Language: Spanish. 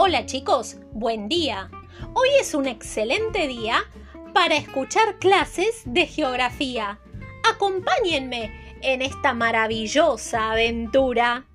Hola chicos, buen día. Hoy es un excelente día para escuchar clases de geografía. Acompáñenme en esta maravillosa aventura.